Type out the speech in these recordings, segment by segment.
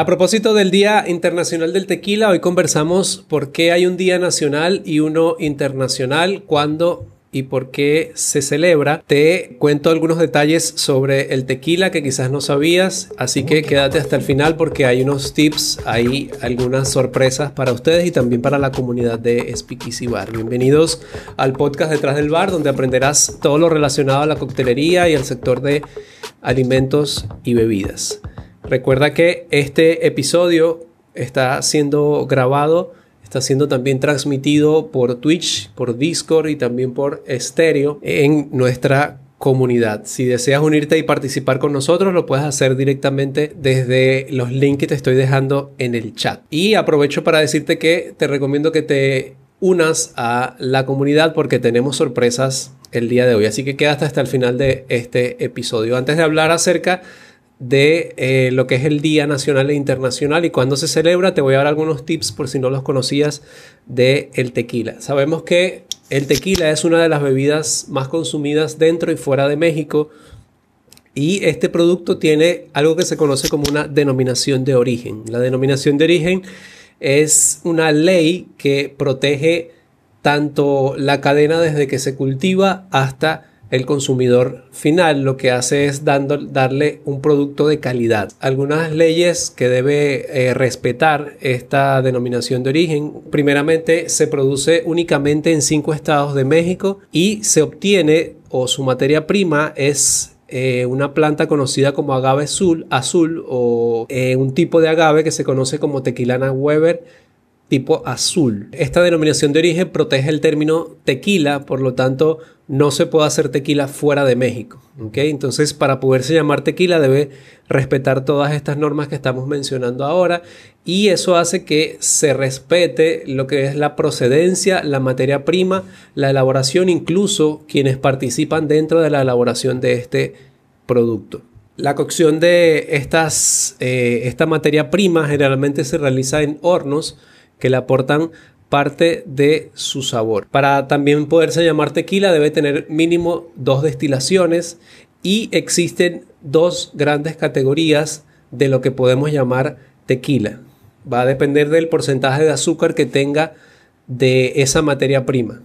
A propósito del Día Internacional del Tequila, hoy conversamos por qué hay un Día Nacional y uno internacional, cuándo y por qué se celebra. Te cuento algunos detalles sobre el tequila que quizás no sabías, así que quédate hasta el final porque hay unos tips, hay algunas sorpresas para ustedes y también para la comunidad de Speakeasy Bar. Bienvenidos al podcast Detrás del Bar, donde aprenderás todo lo relacionado a la coctelería y al sector de alimentos y bebidas. Recuerda que este episodio está siendo grabado Está siendo también transmitido por Twitch, por Discord y también por Stereo en nuestra comunidad. Si deseas unirte y participar con nosotros, lo puedes hacer directamente desde los links que te estoy dejando en el chat. Y aprovecho para decirte que te recomiendo que te unas a la comunidad porque tenemos sorpresas el día de hoy. Así que quédate hasta el final de este episodio. Antes de hablar acerca de eh, lo que es el Día Nacional e Internacional y cuando se celebra. Te voy a dar algunos tips por si no los conocías de el tequila. Sabemos que el tequila es una de las bebidas más consumidas dentro y fuera de México y este producto tiene algo que se conoce como una denominación de origen. La denominación de origen es una ley que protege tanto la cadena desde que se cultiva hasta el consumidor final lo que hace es dando, darle un producto de calidad. Algunas leyes que debe eh, respetar esta denominación de origen, primeramente se produce únicamente en cinco estados de México y se obtiene o su materia prima es eh, una planta conocida como agave azul, o eh, un tipo de agave que se conoce como tequilana Weber tipo azul. Esta denominación de origen protege el término tequila, por lo tanto no se puede hacer tequila fuera de México. Entonces para poderse llamar tequila debe respetar todas estas normas que estamos mencionando ahora y eso hace que se respete lo que es la procedencia, la materia prima, la elaboración, incluso quienes participan dentro de la elaboración de este producto. La cocción de estas, eh, esta materia prima generalmente se realiza en hornos que le aportan parte de su sabor. Para también poderse llamar tequila debe tener mínimo dos destilaciones y existen dos grandes categorías de lo que podemos llamar tequila. Va a depender del porcentaje de azúcar que tenga de esa materia prima.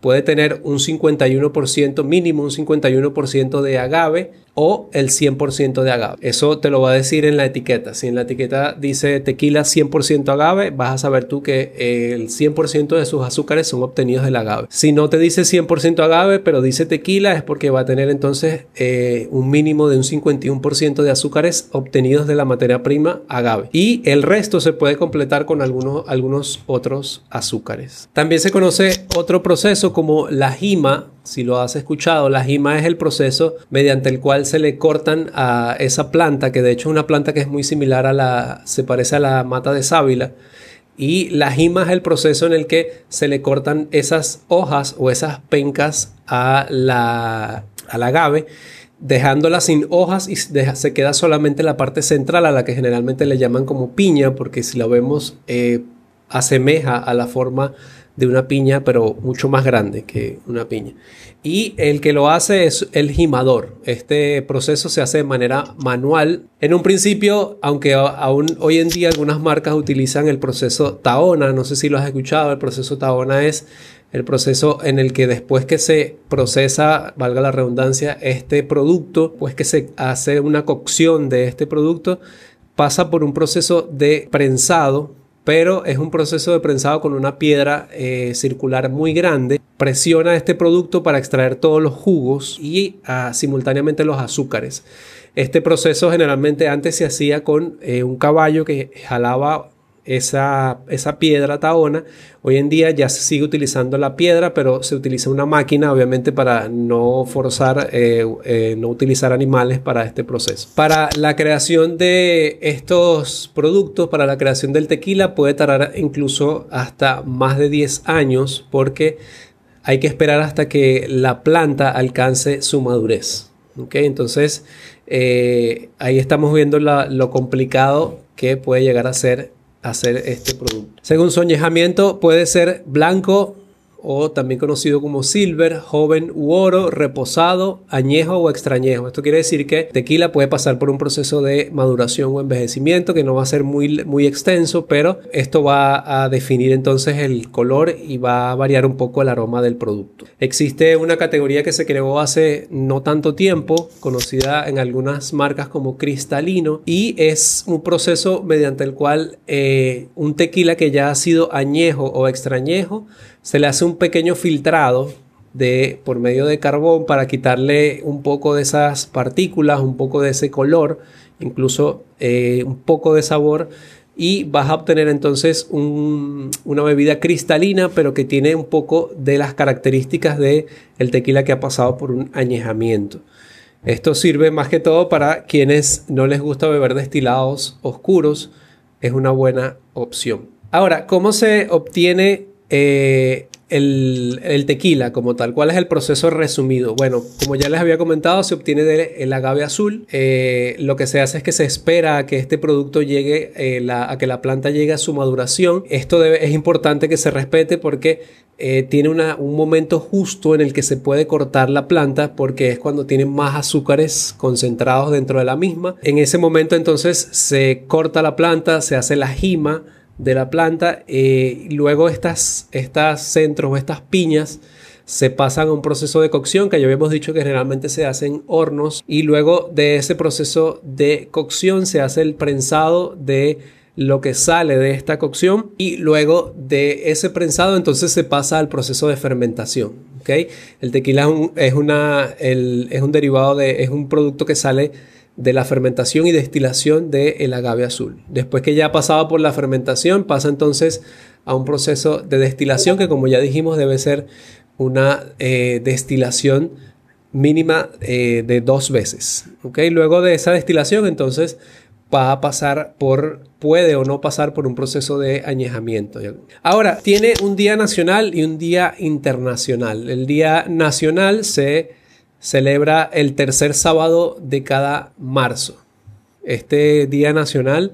Puede tener un 51% mínimo, un 51% de agave o el 100% de agave. Eso te lo va a decir en la etiqueta. Si en la etiqueta dice tequila 100% agave, vas a saber tú que el 100% de sus azúcares son obtenidos del agave. Si no te dice 100% agave, pero dice tequila, es porque va a tener entonces eh, un mínimo de un 51% de azúcares obtenidos de la materia prima agave. Y el resto se puede completar con algunos, algunos otros azúcares. También se conoce otro proceso como la jima si lo has escuchado, la jima es el proceso mediante el cual se le cortan a esa planta, que de hecho es una planta que es muy similar a la, se parece a la mata de sábila. Y la jima es el proceso en el que se le cortan esas hojas o esas pencas a la, a la agave, dejándola sin hojas y se queda solamente la parte central a la que generalmente le llaman como piña, porque si la vemos eh, asemeja a la forma de una piña, pero mucho más grande que una piña. Y el que lo hace es el gimador. Este proceso se hace de manera manual. En un principio, aunque aún hoy en día algunas marcas utilizan el proceso Taona, no sé si lo has escuchado, el proceso Taona es el proceso en el que después que se procesa, valga la redundancia, este producto, pues que se hace una cocción de este producto, pasa por un proceso de prensado pero es un proceso de prensado con una piedra eh, circular muy grande. Presiona este producto para extraer todos los jugos y ah, simultáneamente los azúcares. Este proceso generalmente antes se hacía con eh, un caballo que jalaba esa, esa piedra taona. Hoy en día ya se sigue utilizando la piedra, pero se utiliza una máquina, obviamente, para no forzar, eh, eh, no utilizar animales para este proceso. Para la creación de estos productos, para la creación del tequila, puede tardar incluso hasta más de 10 años, porque hay que esperar hasta que la planta alcance su madurez. ¿okay? Entonces, eh, ahí estamos viendo lo complicado que puede llegar a ser hacer este producto. Según su añejamiento puede ser blanco o también conocido como silver, joven u oro, reposado, añejo o extrañejo. Esto quiere decir que tequila puede pasar por un proceso de maduración o envejecimiento que no va a ser muy, muy extenso, pero esto va a definir entonces el color y va a variar un poco el aroma del producto. Existe una categoría que se creó hace no tanto tiempo, conocida en algunas marcas como cristalino, y es un proceso mediante el cual eh, un tequila que ya ha sido añejo o extrañejo, se le hace un pequeño filtrado de, por medio de carbón para quitarle un poco de esas partículas, un poco de ese color, incluso eh, un poco de sabor y vas a obtener entonces una bebida cristalina pero que tiene un poco de las características de el tequila que ha pasado por un añejamiento. Esto sirve más que todo para quienes no les gusta beber destilados oscuros, es una buena opción. Ahora, ¿cómo se obtiene eh, el, tequila como tal. ¿Cuál es el proceso resumido? Bueno, como ya les había comentado, se obtiene del agave azul. Eh, lo que se hace es que se espera a que este producto llegue, eh, a que la planta llegue a su maduración. Esto es importante que se respete porque tiene un momento justo en el que se puede cortar la planta porque es cuando tiene más azúcares concentrados dentro de la misma. En ese momento entonces se corta la planta, se hace la jima de la planta. Eh, luego estas, estas centros o estas piñas se pasan a un proceso de cocción que ya habíamos dicho que generalmente se hace en hornos y luego de ese proceso de cocción se hace el prensado de lo que sale de esta cocción y luego de ese prensado entonces se pasa al proceso de fermentación. El tequila es un, es una, es un derivado de, es un producto que sale de la fermentación y destilación del agave azul. Después que ya ha pasado por la fermentación, pasa entonces a un proceso de destilación que como ya dijimos debe ser una eh, destilación mínima eh, de dos veces. ¿okay? Luego de esa destilación entonces va a pasar por, puede o no pasar por un proceso de añejamiento. Ahora, tiene un día nacional y un día internacional. El día nacional se celebra el tercer sábado de cada marzo. Este Día Nacional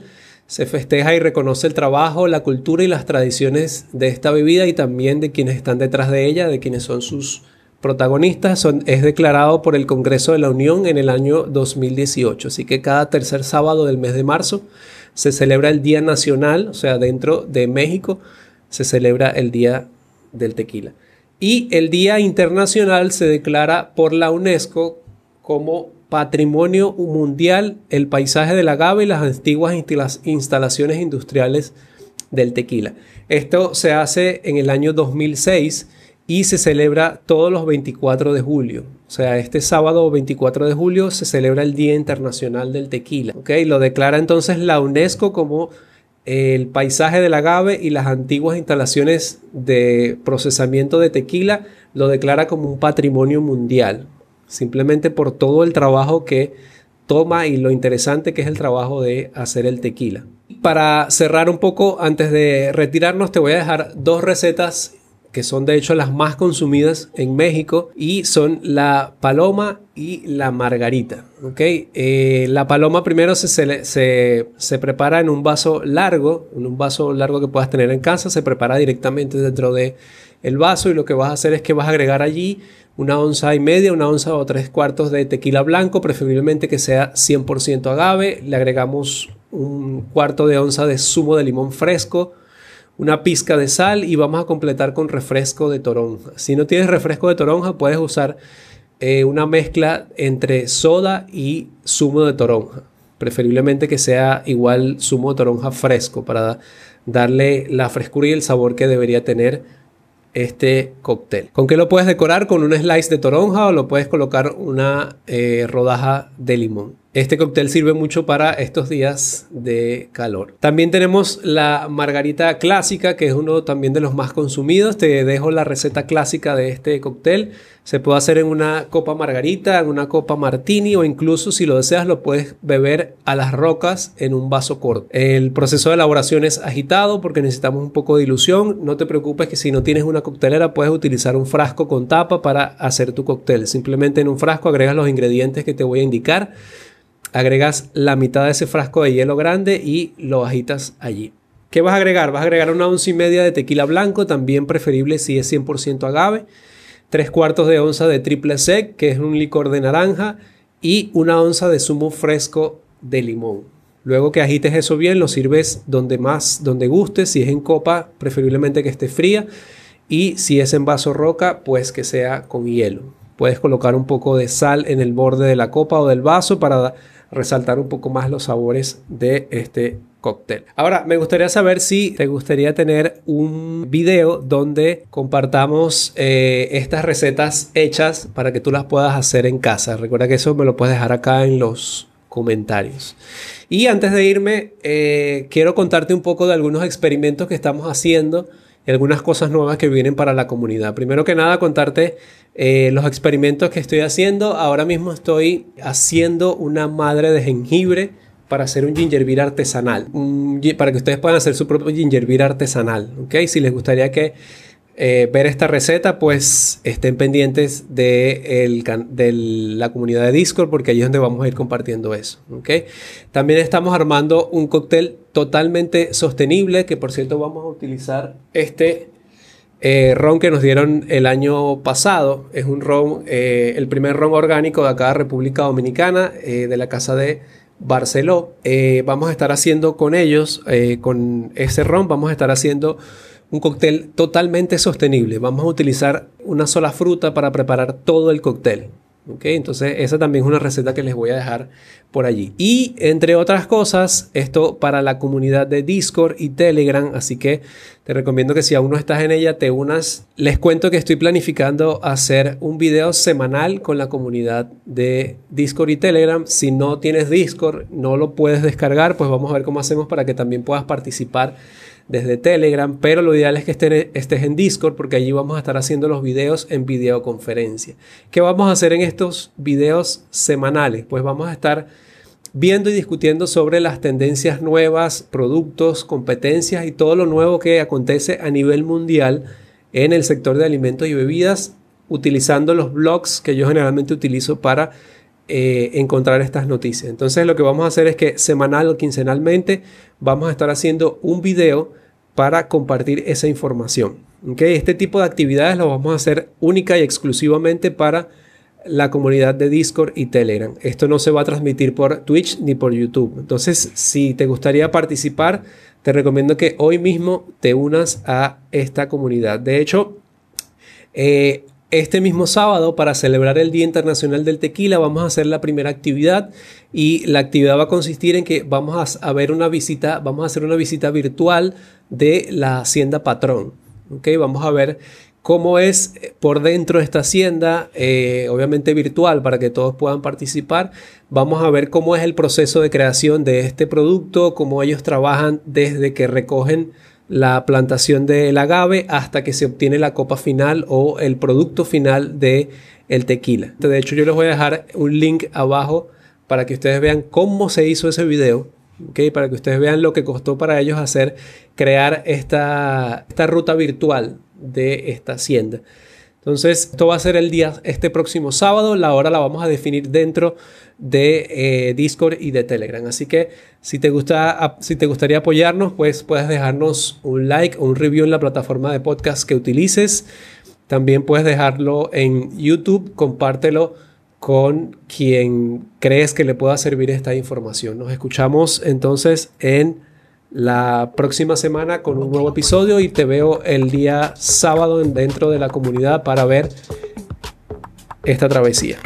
se festeja y reconoce el trabajo, la cultura y las tradiciones de esta bebida y también de quienes están detrás de ella, de quienes son sus protagonistas. es declarado por el Congreso de la Unión en el año 2018. Así que cada tercer sábado del mes de marzo se celebra el Día Nacional, o sea, dentro de México se celebra el Día del Tequila. Y el Día Internacional se declara por la UNESCO como Patrimonio Mundial el paisaje del agave y las antiguas instalaciones industriales del tequila. Esto se hace en el año 2006 y se celebra todos los 24 de julio. O sea, este sábado 24 de julio se celebra el Día Internacional del Tequila. ¿okay? Lo declara entonces la UNESCO como el paisaje del agave y las antiguas instalaciones de procesamiento de tequila lo declara como un patrimonio mundial, simplemente por todo el trabajo que toma y lo interesante que es el trabajo de hacer el tequila. Para cerrar un poco, antes de retirarnos, te voy a dejar dos recetas que son de hecho las más consumidas en México y son la paloma y la margarita. Eh, la paloma primero se, se, se, prepara en un vaso largo, en un vaso largo que puedas tener en casa, se prepara directamente dentro de vaso y lo que vas a hacer es que vas a agregar allí una onza y media, una onza o tres cuartos de tequila blanco, preferiblemente que sea 100% agave, le agregamos un cuarto de onza de zumo de limón fresco, una pizca de sal y vamos a completar con refresco de toronja. Si no tienes refresco de toronja, puedes usar eh, una mezcla entre soda y zumo de toronja. Preferiblemente que sea igual zumo de toronja fresco para darle la frescura y el sabor que debería tener este cóctel. ¿Con qué lo puedes decorar? Con un slice de toronja o lo puedes colocar una eh, rodaja de limón. Este cóctel sirve mucho para estos días de calor. También tenemos la margarita clásica, que es uno también de los más consumidos. Te dejo la receta clásica de este cóctel. Se puede hacer en una copa margarita, en una copa martini o incluso si lo deseas lo puedes beber a las rocas en un vaso corto. El proceso de elaboración es agitado porque necesitamos un poco de dilución. No te preocupes que si no tienes una coctelera puedes utilizar un frasco con tapa para hacer tu cóctel. Simplemente en un frasco agregas los ingredientes que te voy a indicar agregas la mitad de ese frasco de hielo grande y lo agitas allí. ¿Qué vas a agregar? Vas a agregar una onza y media de tequila blanco, también preferible si es 100% agave, tres cuartos de onza de triple sec, que es un licor de naranja, y una onza de zumo fresco de limón. Luego que agites eso bien, lo sirves donde más, donde guste. Si es en copa, preferiblemente que esté fría. Y si es en vaso roca, pues que sea con hielo. Puedes colocar un poco de sal en el borde de la copa o del vaso para resaltar un poco más los sabores de este cóctel. Ahora, me gustaría saber si te gustaría tener un video donde compartamos eh, estas recetas hechas para que tú las puedas hacer en casa. Recuerda que eso me lo puedes dejar acá en los comentarios. Y antes de irme, eh, quiero contarte un poco de algunos experimentos que estamos haciendo algunas cosas nuevas que vienen para la comunidad. Primero que nada, contarte eh, los experimentos que estoy haciendo. Ahora mismo estoy haciendo una madre de jengibre para hacer un ginger beer artesanal, para que ustedes puedan hacer su propio ginger beer artesanal, ¿ok? Si les gustaría que eh, ver esta receta, pues estén pendientes de, la comunidad de Discord porque ahí es donde vamos a ir compartiendo eso. También estamos armando un cóctel totalmente sostenible, que por cierto vamos a utilizar este eh, ron que nos dieron el año pasado. Es un ron, eh, el primer ron orgánico de acá, República Dominicana, de la casa de Barceló. Vamos a estar haciendo con ellos, con ese ron, vamos a estar haciendo un cóctel totalmente sostenible. Vamos a utilizar una sola fruta para preparar todo el cóctel. Entonces esa también es una receta que les voy a dejar por allí. Y entre otras cosas, esto para la comunidad de Discord y Telegram, así que te recomiendo que si aún no estás en ella, te unas. Les cuento que estoy planificando hacer un video semanal con la comunidad de Discord y Telegram. Si no tienes Discord, no lo puedes descargar, pues vamos a ver cómo hacemos para que también puedas participar desde Telegram, pero lo ideal es que estés en Discord porque allí vamos a estar haciendo los videos en videoconferencia. ¿Qué vamos a hacer en estos videos semanales? Pues vamos a estar viendo y discutiendo sobre las tendencias nuevas, productos, competencias y todo lo nuevo que acontece a nivel mundial en el sector de alimentos y bebidas, utilizando los blogs que yo generalmente utilizo para eh, encontrar estas noticias. Entonces lo que vamos a hacer es que semanal o quincenalmente vamos a estar haciendo un video para compartir esa información. ¿okay? Este tipo de actividades lo vamos a hacer única y exclusivamente para la comunidad de Discord y Telegram. Esto no se va a transmitir por Twitch ni por YouTube. Entonces, si te gustaría participar, te recomiendo que hoy mismo te unas a esta comunidad. De hecho, eh, este mismo sábado, para celebrar el Día Internacional del Tequila, vamos a hacer la primera actividad y la actividad va a consistir en que vamos a, ver una visita, vamos a hacer una visita virtual de la Hacienda Patrón. ¿okay? Vamos a ver cómo es por dentro esta hacienda, eh, obviamente virtual para que todos puedan participar. Vamos a ver cómo es el proceso de creación de este producto, cómo ellos trabajan desde que recogen la plantación del agave hasta que se obtiene la copa final o el producto final de el tequila. De hecho, yo les voy a dejar un link abajo para que ustedes vean cómo se hizo ese video, ¿okay? para que ustedes vean lo que costó para ellos hacer, crear esta, esta ruta virtual de esta hacienda. Entonces, esto va a ser el día, este próximo sábado, la hora la vamos a definir dentro de eh, Discord y de Telegram. Así que si te, gusta, si te gustaría apoyarnos, pues puedes dejarnos un like o un review en la plataforma de podcast que utilices. También puedes dejarlo en YouTube, compártelo con quien crees que le pueda servir esta información. Nos escuchamos entonces en la próxima semana con un nuevo episodio y te veo el día sábado dentro de la comunidad para ver esta travesía.